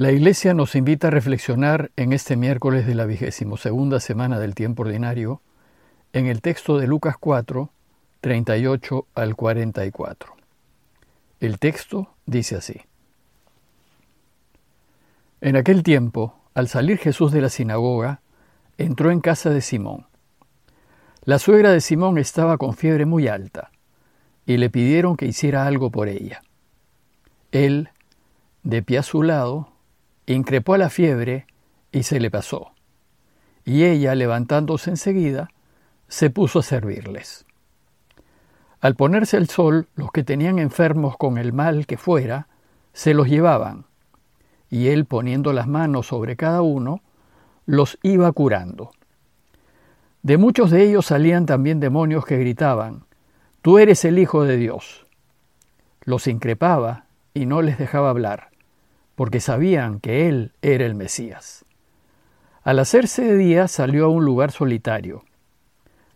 La Iglesia nos invita a reflexionar en este miércoles de la vigésimo segunda semana del tiempo ordinario en el texto de Lucas 4, 38 al 44. El texto dice así. En aquel tiempo, al salir Jesús de la sinagoga, entró en casa de Simón. La suegra de Simón estaba con fiebre muy alta, y le pidieron que hiciera algo por ella. Él, de pie a su lado, increpó a la fiebre y se le pasó. Y ella, levantándose enseguida, se puso a servirles. Al ponerse el sol, los que tenían enfermos con el mal que fuera, se los llevaban, y él poniendo las manos sobre cada uno, los iba curando. De muchos de ellos salían también demonios que gritaban, Tú eres el Hijo de Dios. Los increpaba y no les dejaba hablar porque sabían que él era el Mesías. Al hacerse de día salió a un lugar solitario.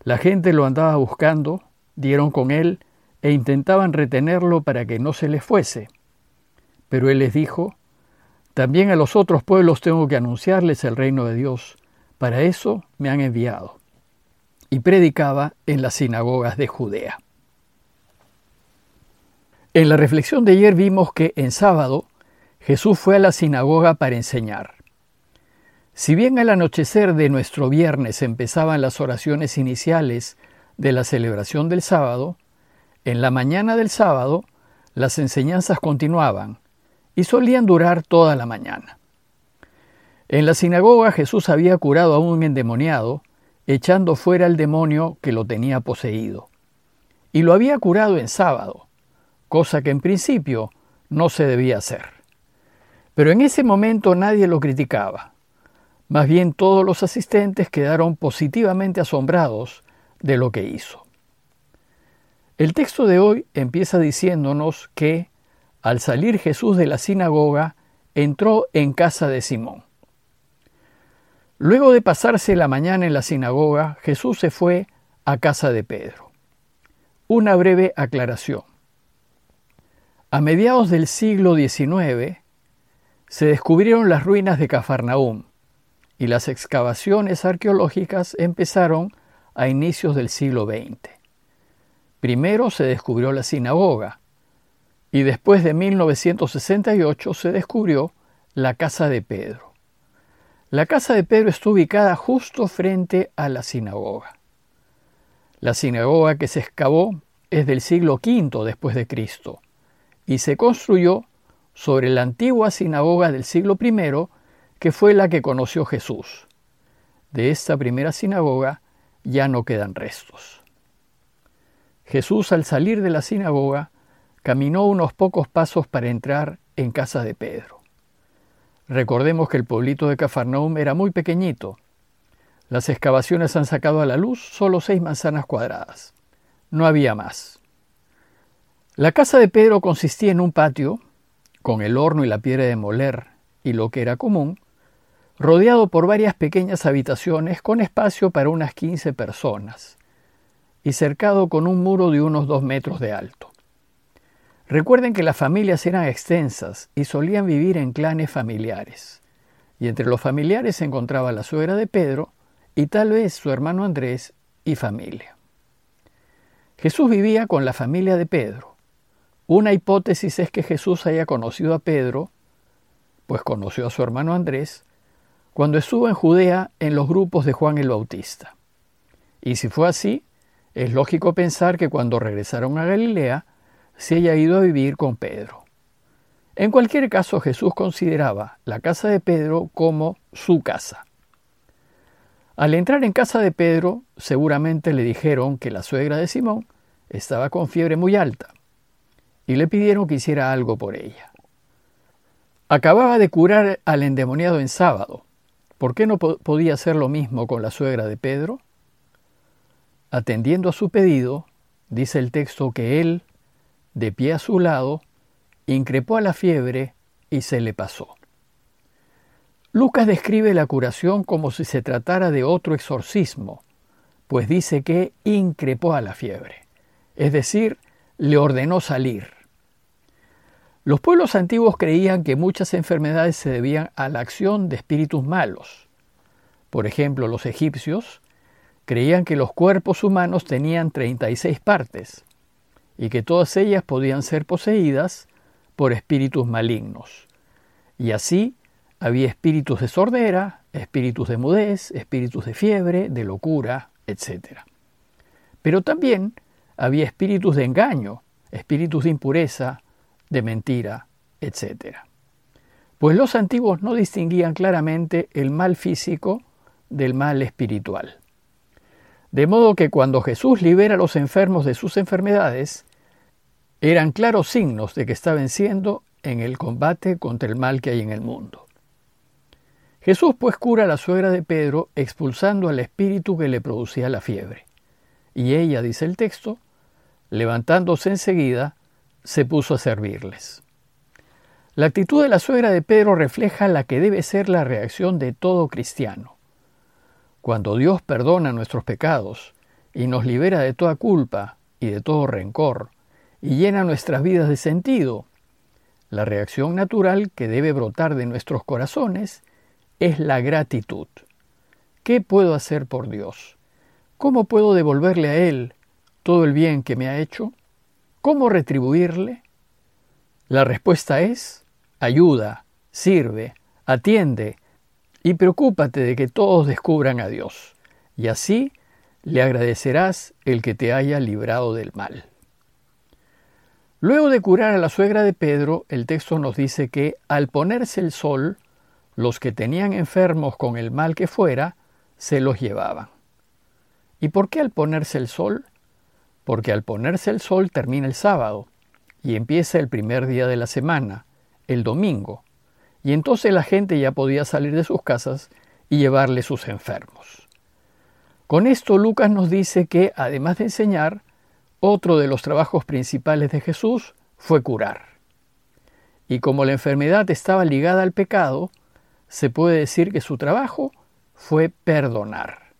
La gente lo andaba buscando, dieron con él e intentaban retenerlo para que no se les fuese. Pero él les dijo, también a los otros pueblos tengo que anunciarles el reino de Dios, para eso me han enviado. Y predicaba en las sinagogas de Judea. En la reflexión de ayer vimos que en sábado Jesús fue a la sinagoga para enseñar. Si bien al anochecer de nuestro viernes empezaban las oraciones iniciales de la celebración del sábado, en la mañana del sábado las enseñanzas continuaban y solían durar toda la mañana. En la sinagoga Jesús había curado a un endemoniado, echando fuera el demonio que lo tenía poseído. Y lo había curado en sábado, cosa que en principio no se debía hacer. Pero en ese momento nadie lo criticaba. Más bien todos los asistentes quedaron positivamente asombrados de lo que hizo. El texto de hoy empieza diciéndonos que, al salir Jesús de la sinagoga, entró en casa de Simón. Luego de pasarse la mañana en la sinagoga, Jesús se fue a casa de Pedro. Una breve aclaración. A mediados del siglo XIX, se descubrieron las ruinas de Cafarnaúm y las excavaciones arqueológicas empezaron a inicios del siglo XX. Primero se descubrió la sinagoga y después de 1968 se descubrió la casa de Pedro. La casa de Pedro está ubicada justo frente a la sinagoga. La sinagoga que se excavó es del siglo V después de Cristo y se construyó sobre la antigua sinagoga del siglo I, que fue la que conoció Jesús. De esta primera sinagoga ya no quedan restos. Jesús al salir de la sinagoga caminó unos pocos pasos para entrar en casa de Pedro. Recordemos que el pueblito de Cafarnaum era muy pequeñito. Las excavaciones han sacado a la luz solo seis manzanas cuadradas. No había más. La casa de Pedro consistía en un patio con el horno y la piedra de moler y lo que era común, rodeado por varias pequeñas habitaciones con espacio para unas 15 personas y cercado con un muro de unos dos metros de alto. Recuerden que las familias eran extensas y solían vivir en clanes familiares, y entre los familiares se encontraba la suegra de Pedro y tal vez su hermano Andrés y familia. Jesús vivía con la familia de Pedro, una hipótesis es que Jesús haya conocido a Pedro, pues conoció a su hermano Andrés, cuando estuvo en Judea en los grupos de Juan el Bautista. Y si fue así, es lógico pensar que cuando regresaron a Galilea se haya ido a vivir con Pedro. En cualquier caso, Jesús consideraba la casa de Pedro como su casa. Al entrar en casa de Pedro, seguramente le dijeron que la suegra de Simón estaba con fiebre muy alta y le pidieron que hiciera algo por ella. Acababa de curar al endemoniado en sábado. ¿Por qué no podía hacer lo mismo con la suegra de Pedro? Atendiendo a su pedido, dice el texto que él, de pie a su lado, increpó a la fiebre y se le pasó. Lucas describe la curación como si se tratara de otro exorcismo, pues dice que increpó a la fiebre, es decir, le ordenó salir. Los pueblos antiguos creían que muchas enfermedades se debían a la acción de espíritus malos. Por ejemplo, los egipcios creían que los cuerpos humanos tenían 36 partes y que todas ellas podían ser poseídas por espíritus malignos. Y así había espíritus de sordera, espíritus de mudez, espíritus de fiebre, de locura, etc. Pero también había espíritus de engaño, espíritus de impureza, de mentira, etc. Pues los antiguos no distinguían claramente el mal físico del mal espiritual. De modo que cuando Jesús libera a los enfermos de sus enfermedades, eran claros signos de que está venciendo en el combate contra el mal que hay en el mundo. Jesús pues cura a la suegra de Pedro expulsando al espíritu que le producía la fiebre. Y ella, dice el texto, levantándose enseguida, se puso a servirles. La actitud de la suegra de Pedro refleja la que debe ser la reacción de todo cristiano. Cuando Dios perdona nuestros pecados y nos libera de toda culpa y de todo rencor y llena nuestras vidas de sentido, la reacción natural que debe brotar de nuestros corazones es la gratitud. ¿Qué puedo hacer por Dios? ¿Cómo puedo devolverle a Él todo el bien que me ha hecho? ¿Cómo retribuirle? La respuesta es ayuda, sirve, atiende, y preocúpate de que todos descubran a Dios, y así le agradecerás el que te haya librado del mal. Luego de curar a la suegra de Pedro, el texto nos dice que al ponerse el sol, los que tenían enfermos con el mal que fuera, se los llevaban. ¿Y por qué al ponerse el sol? Porque al ponerse el sol termina el sábado y empieza el primer día de la semana, el domingo, y entonces la gente ya podía salir de sus casas y llevarle sus enfermos. Con esto Lucas nos dice que, además de enseñar, otro de los trabajos principales de Jesús fue curar. Y como la enfermedad estaba ligada al pecado, se puede decir que su trabajo fue perdonar.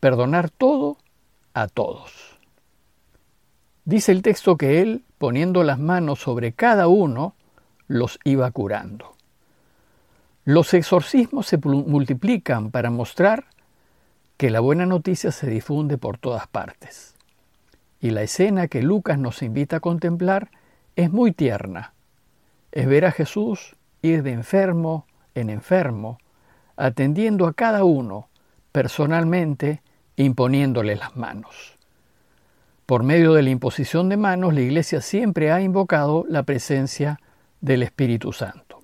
Perdonar todo a todos. Dice el texto que él, poniendo las manos sobre cada uno, los iba curando. Los exorcismos se multiplican para mostrar que la buena noticia se difunde por todas partes. Y la escena que Lucas nos invita a contemplar es muy tierna. Es ver a Jesús ir de enfermo en enfermo, atendiendo a cada uno personalmente, imponiéndole las manos. Por medio de la imposición de manos, la Iglesia siempre ha invocado la presencia del Espíritu Santo.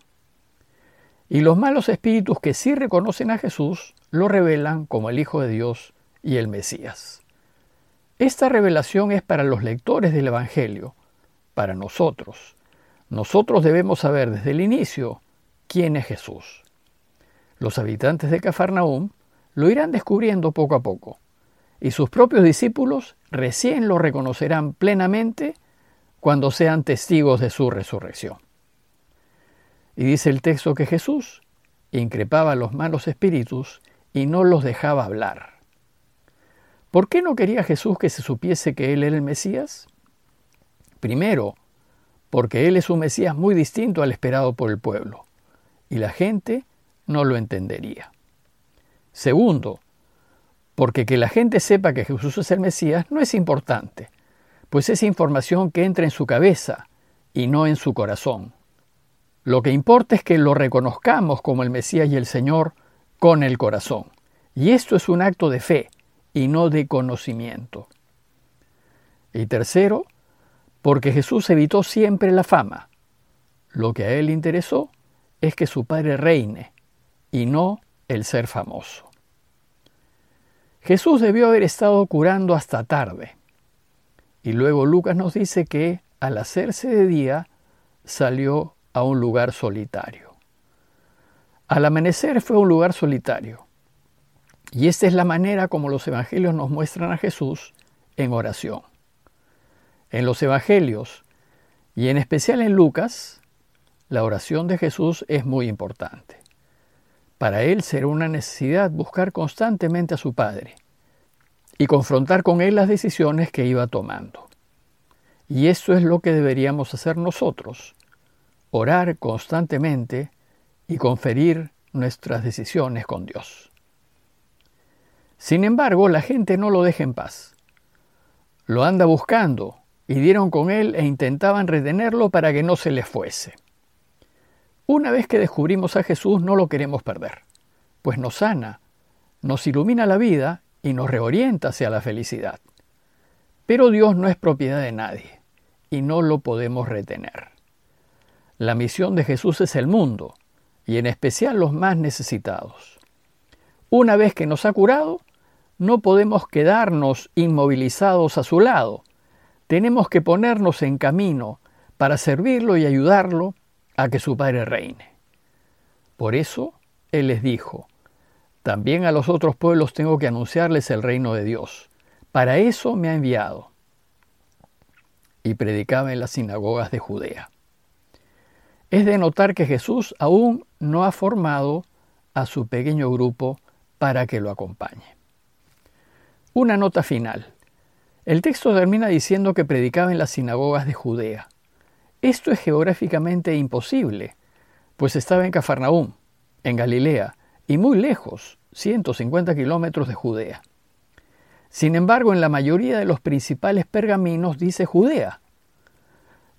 Y los malos espíritus que sí reconocen a Jesús lo revelan como el Hijo de Dios y el Mesías. Esta revelación es para los lectores del Evangelio, para nosotros. Nosotros debemos saber desde el inicio quién es Jesús. Los habitantes de Cafarnaúm lo irán descubriendo poco a poco, y sus propios discípulos recién lo reconocerán plenamente cuando sean testigos de su resurrección. Y dice el texto que Jesús increpaba a los malos espíritus y no los dejaba hablar. ¿Por qué no quería Jesús que se supiese que Él era el Mesías? Primero, porque Él es un Mesías muy distinto al esperado por el pueblo, y la gente no lo entendería. Segundo, porque que la gente sepa que Jesús es el Mesías no es importante, pues es información que entra en su cabeza y no en su corazón. Lo que importa es que lo reconozcamos como el Mesías y el Señor con el corazón. Y esto es un acto de fe y no de conocimiento. Y tercero, porque Jesús evitó siempre la fama. Lo que a él interesó es que su Padre reine y no el ser famoso. Jesús debió haber estado curando hasta tarde. Y luego Lucas nos dice que al hacerse de día salió a un lugar solitario. Al amanecer fue un lugar solitario. Y esta es la manera como los evangelios nos muestran a Jesús en oración. En los evangelios, y en especial en Lucas, la oración de Jesús es muy importante. Para él será una necesidad buscar constantemente a su Padre y confrontar con él las decisiones que iba tomando. Y esto es lo que deberíamos hacer nosotros orar constantemente y conferir nuestras decisiones con Dios. Sin embargo, la gente no lo deja en paz. Lo anda buscando y dieron con él e intentaban retenerlo para que no se les fuese. Una vez que descubrimos a Jesús no lo queremos perder, pues nos sana, nos ilumina la vida y nos reorienta hacia la felicidad. Pero Dios no es propiedad de nadie y no lo podemos retener. La misión de Jesús es el mundo, y en especial los más necesitados. Una vez que nos ha curado, no podemos quedarnos inmovilizados a su lado. Tenemos que ponernos en camino para servirlo y ayudarlo a que su Padre reine. Por eso Él les dijo, también a los otros pueblos tengo que anunciarles el reino de Dios. Para eso me ha enviado. Y predicaba en las sinagogas de Judea. Es de notar que Jesús aún no ha formado a su pequeño grupo para que lo acompañe. Una nota final. El texto termina diciendo que predicaba en las sinagogas de Judea. Esto es geográficamente imposible, pues estaba en Cafarnaúm, en Galilea, y muy lejos, 150 kilómetros de Judea. Sin embargo, en la mayoría de los principales pergaminos dice Judea.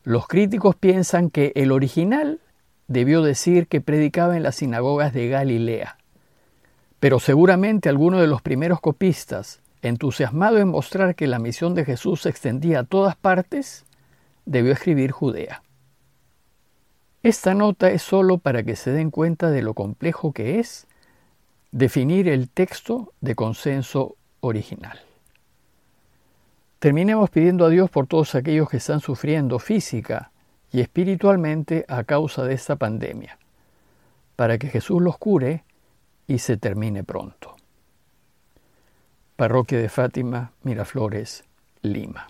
Los críticos piensan que el original debió decir que predicaba en las sinagogas de Galilea. Pero seguramente alguno de los primeros copistas, entusiasmado en mostrar que la misión de Jesús se extendía a todas partes, debió escribir Judea. Esta nota es solo para que se den cuenta de lo complejo que es definir el texto de consenso original. Terminemos pidiendo a Dios por todos aquellos que están sufriendo física y espiritualmente a causa de esta pandemia, para que Jesús los cure y se termine pronto. Parroquia de Fátima, Miraflores, Lima.